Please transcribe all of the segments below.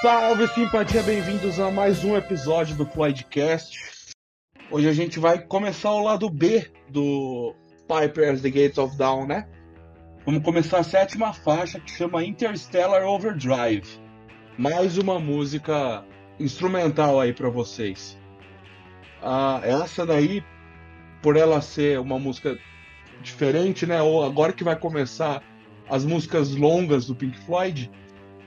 Salve simpatia, bem-vindos a mais um episódio do Floydcast. Hoje a gente vai começar o lado B do Piper's The Gates of Dawn, né? Vamos começar a sétima faixa que chama Interstellar Overdrive. Mais uma música instrumental aí para vocês. Ah, essa daí, por ela ser uma música diferente, né? Ou agora que vai começar as músicas longas do Pink Floyd,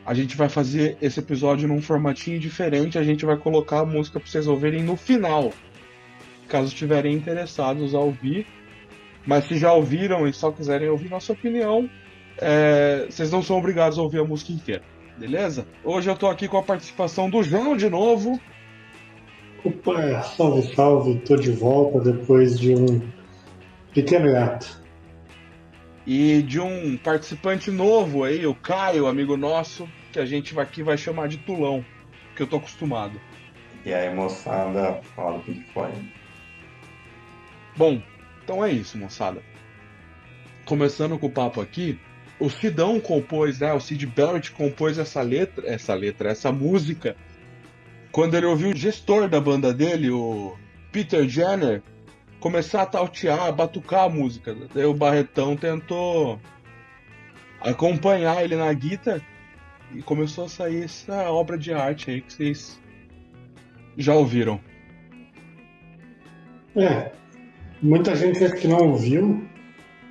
a gente vai fazer esse episódio num formatinho diferente. A gente vai colocar a música para vocês ouvirem no final, caso estiverem interessados a ouvir. Mas se já ouviram e só quiserem ouvir nossa opinião, é, vocês não são obrigados a ouvir a música inteira, beleza? Hoje eu tô aqui com a participação do João de novo. Opa, salve, salve, tô de volta depois de um pequeno ato e de um participante novo aí, o Caio, amigo nosso, que a gente aqui vai chamar de Tulão, que eu tô acostumado. E aí, moçada, fala o que foi. Bom, então é isso, moçada. Começando com o papo aqui, o Sidão compôs, né? O Sid Barrett compôs essa letra, essa letra, essa música, quando ele ouviu o gestor da banda dele, o Peter Jenner, começar a tautear, a batucar a música. Daí o Barretão tentou acompanhar ele na guitarra e começou a sair essa obra de arte aí que vocês já ouviram. É, muita gente acho que não ouviu,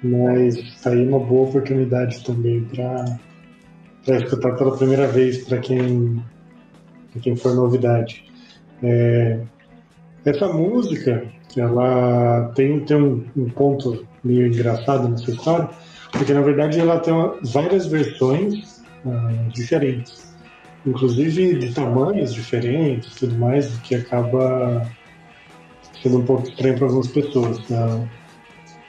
mas tá aí uma boa oportunidade também para escutar pela primeira vez para quem, quem for novidade. É, essa música ela tem, tem um, um, ponto meio engraçado nessa história, porque na verdade ela tem várias versões uh, diferentes, inclusive de tamanhos diferentes, tudo mais, que acaba sendo um pouco estranho para algumas pessoas. Uh,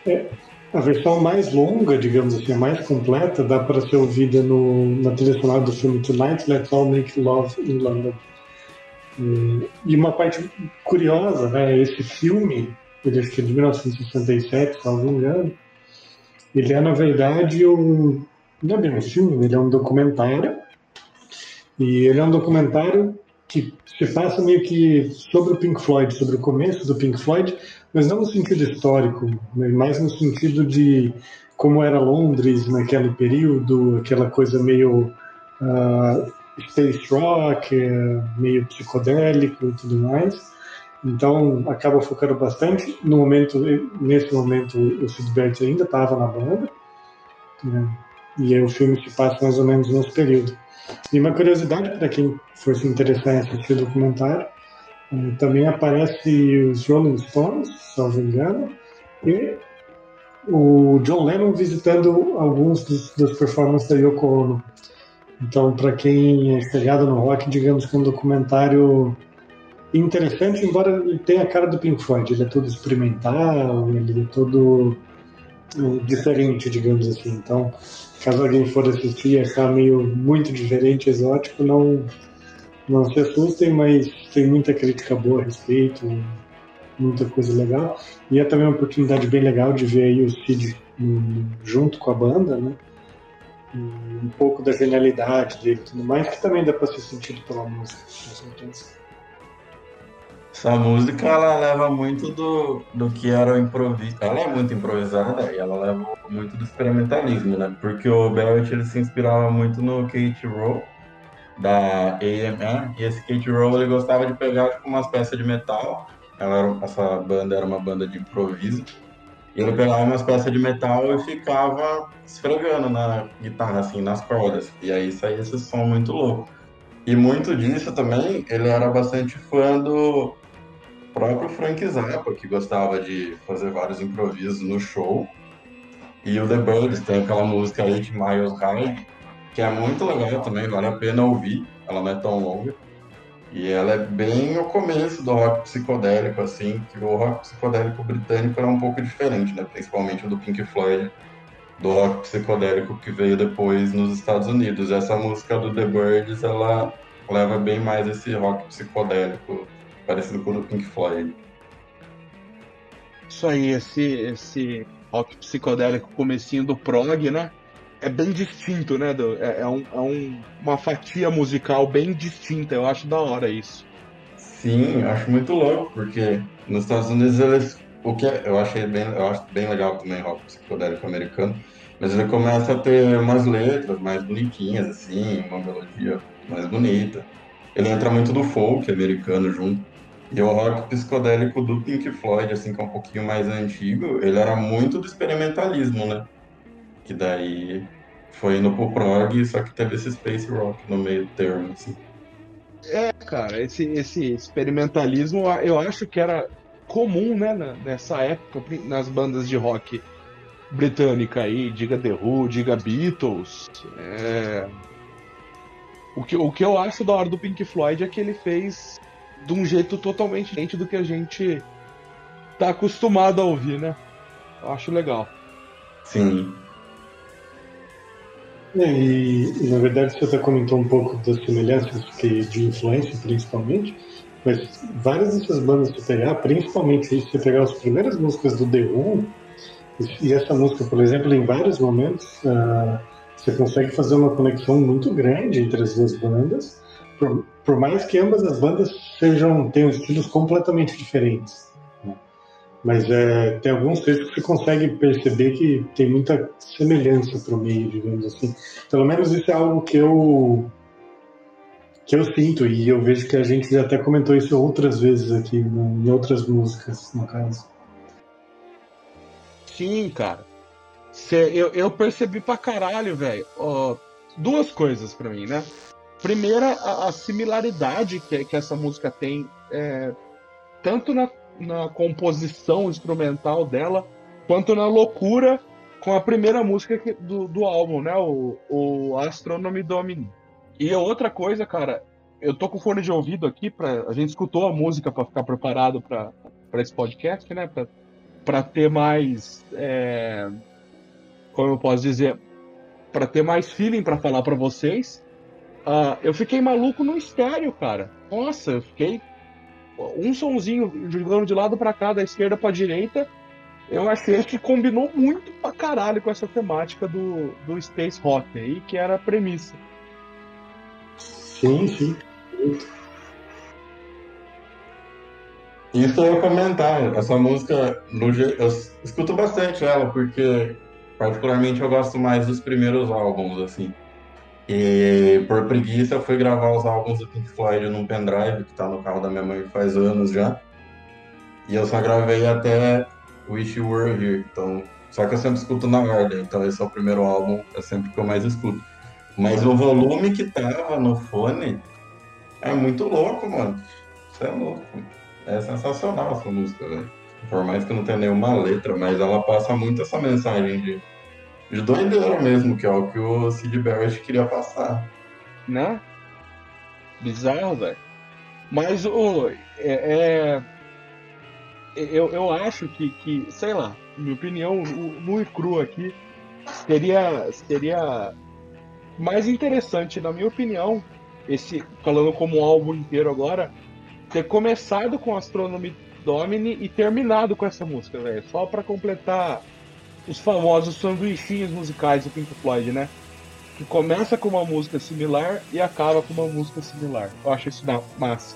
é, a versão mais longa, digamos assim, a mais completa, dá para ser ouvida no, na trilha sonora do filme Tonight Let's All Make Love in London. E uma parte curiosa, né, esse filme, ele é de 1967, se não me engano, ele é na verdade um. Não é bem um filme, ele é um documentário. E ele é um documentário que se passa meio que sobre o Pink Floyd, sobre o começo do Pink Floyd, mas não no sentido histórico, mas no sentido de como era Londres naquele período, aquela coisa meio uh, space rock, é meio psicodélico e tudo mais. Então acaba focando bastante. No momento, nesse momento, o Sid Barrett ainda estava na banda. Né? E aí o filme se passa mais ou menos nesse período. E uma curiosidade para quem for se interessar em assistir o documentário, é, também aparece os Rolling Stones, salvo engano, e o John Lennon visitando alguns dos, das performances da Yoko Ono. Então, para quem é chegado no rock, digamos que é um documentário interessante, embora ele tenha a cara do Pink Floyd. Ele é todo experimental, ele é todo é, diferente, digamos assim. Então, caso alguém for assistir achar meio muito diferente, exótico, não, não se assustem, mas tem muita crítica boa a respeito, muita coisa legal. E é também uma oportunidade bem legal de ver aí o Cid junto com a banda, né? Um pouco da genialidade dele e tudo mais, que também dá para ser sentido pela música. Essa música ela leva muito do, do que era o improviso. Ela é muito improvisada e ela leva muito do experimentalismo, né? Porque o Barrett ele se inspirava muito no Kate Rowe da AMR e esse Kate Rowe ele gostava de pegar tipo, umas peças de metal. Ela era, essa banda era uma banda de improviso ele pegava umas peças de metal e ficava esfregando na guitarra, assim, nas cordas. E aí saía esse som muito louco. E muito disso também, ele era bastante fã do próprio Frank Zappa, que gostava de fazer vários improvisos no show. E o The Birds tem aquela música 8 Miles High, que é muito legal também, vale a pena ouvir. Ela não é tão longa. E ela é bem o começo do rock psicodélico, assim, que o rock psicodélico britânico era um pouco diferente, né? Principalmente do Pink Floyd, do rock psicodélico que veio depois nos Estados Unidos. Essa música do The Birds, ela leva bem mais esse rock psicodélico, parecido com o do Pink Floyd. Isso aí, esse, esse rock psicodélico comecinho do prog, né? É bem distinto, né? Do, é, é, um, é um, uma fatia musical bem distinta. Eu acho da hora isso. Sim, eu acho muito louco, porque nos Estados Unidos eles. O que eu achei bem, eu acho bem legal também rock psicodélico americano, mas ele começa a ter umas letras mais bonitinhas, assim, uma melodia mais bonita. Ele entra muito do folk americano junto. E o rock psicodélico do Pink Floyd, assim, que é um pouquinho mais antigo, ele era muito do experimentalismo, né? Que daí foi indo pro prog, só que teve esse space rock no meio termo, assim. É, cara, esse, esse experimentalismo eu acho que era comum, né, nessa época, nas bandas de rock britânica aí, diga The Who, diga Beatles. É... O, que, o que eu acho da hora do Pink Floyd é que ele fez de um jeito totalmente diferente do que a gente tá acostumado a ouvir, né? Eu acho legal. Sim. É, e, e, na verdade você até comentou um pouco das semelhanças que, de influência, principalmente, mas várias dessas bandas você pegar, principalmente se você pegar as primeiras músicas do The Who, e essa música, por exemplo, em vários momentos, uh, você consegue fazer uma conexão muito grande entre as duas bandas, por, por mais que ambas as bandas sejam tenham estilos completamente diferentes. Né? Mas é, tem alguns textos que você consegue perceber que tem muita semelhança para o meio, digamos assim. Pelo menos isso é algo que eu que eu sinto e eu vejo que a gente já até comentou isso outras vezes aqui, em outras músicas, no caso. Sim, cara. Cê, eu, eu percebi pra caralho, velho. duas coisas para mim, né? Primeira, a, a similaridade que, que, essa música tem, é, tanto na, na composição instrumental dela, quanto na loucura com a primeira música que, do, do álbum, né? O, o Astronomy Domini. E outra coisa, cara, eu tô com fone de ouvido aqui, pra, a gente escutou a música para ficar preparado para esse podcast, né? Pra, pra ter mais. É, como eu posso dizer? para ter mais feeling para falar para vocês. Uh, eu fiquei maluco no estéreo, cara. Nossa, eu fiquei. Um sonzinho jogando de lado para cá, da esquerda para direita. Eu achei que combinou muito pra caralho com essa temática do, do Space Rock aí, que era a premissa. Sim, sim. Isso eu ia comentar. Essa música, no, eu escuto bastante ela, porque particularmente eu gosto mais dos primeiros álbuns, assim. E por preguiça eu fui gravar os álbuns do Pink Floyd num pendrive que tá no carro da minha mãe faz anos já. E eu só gravei até Wish You Were Here. Então, só que eu sempre escuto na ordem, então esse é o primeiro álbum, é sempre que eu mais escuto. Mas o volume que tava no fone é muito louco, mano. Isso é louco. É sensacional essa música, velho. Por mais que não tenha nenhuma letra, mas ela passa muito essa mensagem de de doideira mesmo, que é o que o Sid Barrett queria passar. Né? Bizarro, velho. Mas o. É, é, eu, eu acho que, que, sei lá, minha opinião, nu e cru aqui, seria, seria mais interessante, na minha opinião, esse, falando como um álbum inteiro agora, ter começado com Astronomy Domini e terminado com essa música, velho. Só para completar os famosos sanduichinhos musicais do Pink Floyd, né? Que começa com uma música similar e acaba com uma música similar. Eu acho isso massa.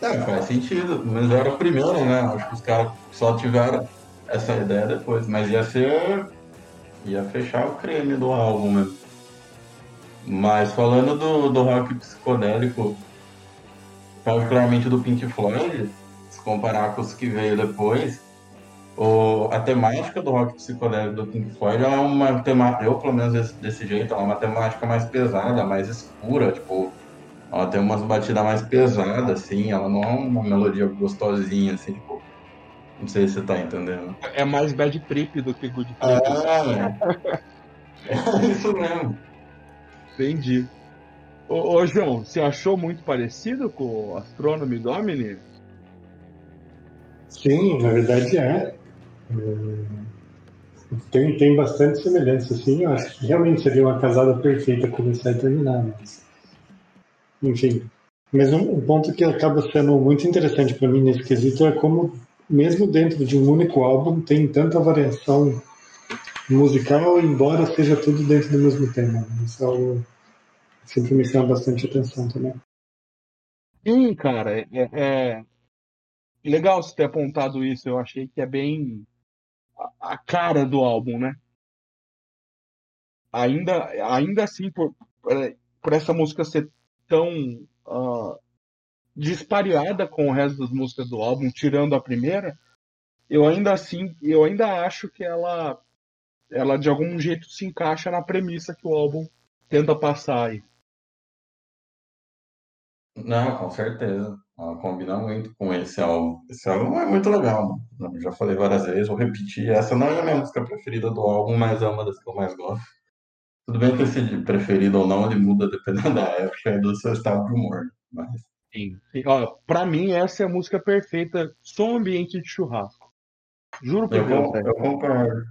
É, faz sentido. Mas era o primeiro, né? Acho que os caras só tiveram essa ideia depois. Mas ia ser. ia fechar o creme do álbum mesmo. Mas falando do, do rock psicodélico, particularmente do Pink Floyd, se comparar com os que veio depois, o, a temática do rock psicodélico do Pink Floyd é uma temática, eu pelo menos desse, desse jeito, é uma temática mais pesada, mais escura, tipo, ela tem umas batidas mais pesadas, assim, ela não é uma melodia gostosinha, assim, tipo, não sei se você tá entendendo. É mais bad trip do que good trip. É, é isso mesmo. Entendi. Ô, ô, João, você achou muito parecido com o Astronomy Domini? Sim, na verdade é. Tem, tem bastante semelhança, assim. Eu acho que realmente seria uma casada perfeita começar e terminar, mas. Enfim. Mas um, um ponto que acaba sendo muito interessante para mim nesse quesito é como, mesmo dentro de um único álbum, tem tanta variação musical, embora seja tudo dentro do mesmo tema. Né? Isso é algo que sempre me chama bastante atenção também. Sim, cara, é, é legal você ter apontado isso. Eu achei que é bem a, cara do álbum, né? Ainda, ainda assim, por, por essa música ser tão uh, com o resto das músicas do álbum, tirando a primeira, eu ainda assim, eu ainda acho que ela, ela de algum jeito se encaixa na premissa que o álbum tenta passar aí. Não, com certeza. Ela combina muito com esse álbum. Esse álbum é muito legal, mano. já falei várias vezes, vou repetir. Essa não é a minha música preferida do álbum, mas é uma das que eu mais gosto. Tudo bem que esse preferido ou não, ele muda dependendo da época e do seu estado de humor. Mas... Sim. Ó, pra mim, essa é a música perfeita, som ambiente de churrasco. Juro por eu Deus. Vou, eu concordo.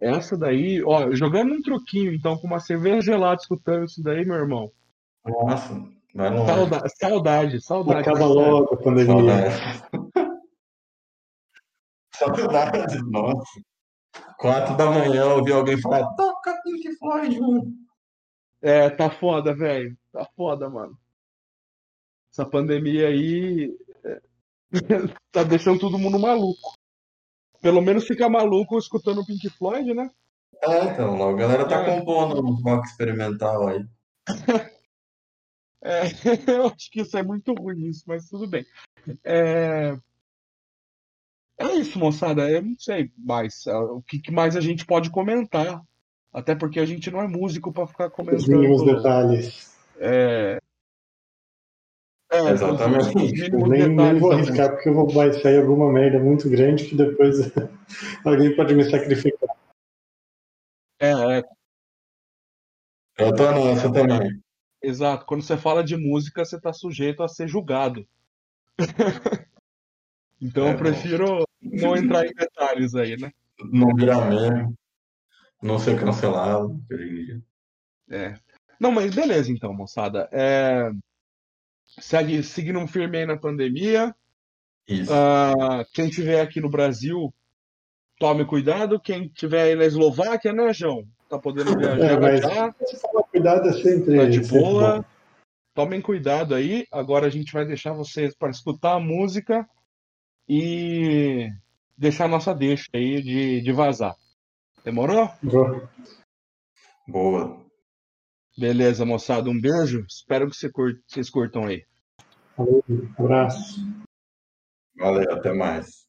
Essa daí, ó, jogando um truquinho, então, com uma cerveja gelada escutando isso daí, meu irmão. Nossa, vai longe. Saudade, saudade. saudade Acaba logo a pandemia. Saudade. saudade, nossa. Quatro da manhã eu ouvi alguém falar, toca Pink Floyd, mano. É, tá foda, velho. Tá foda, mano. Essa pandemia aí é, tá deixando todo mundo maluco. Pelo menos fica maluco escutando Pink Floyd, né? É, então, a galera tá é. compondo um rock experimental aí. É, eu acho que isso é muito ruim, isso, mas tudo bem. É, é isso, moçada. Eu não sei mais é, o que mais a gente pode comentar. Até porque a gente não é músico para ficar comentando. Os mínimos detalhes. É. É, Exatamente. Nem, nem, vou arriscar porque eu vou vai sair alguma merda muito grande que depois alguém pode me sacrificar. É, é. Eu tô nessa também. Exato. Quando você fala de música, você está sujeito a ser julgado. então é, eu prefiro não entrar em detalhes aí, né? Não virar mesmo. Não ser cancelado. É. Não, mas beleza então, moçada. É... Segue, seguindo firme aí na pandemia. Isso. Uh, quem tiver aqui no Brasil, tome cuidado. Quem tiver aí na Eslováquia, né, João? Tá podendo é, viajar é, mas já. Cuidado é sempre. Tá de boa. Tomem cuidado aí. Agora a gente vai deixar vocês para escutar a música e deixar nossa deixa aí de, de vazar. Demorou? Boa. Boa. Beleza, moçada. Um beijo. Espero que vocês curtam aí. Valeu, um abraço. Valeu, até mais.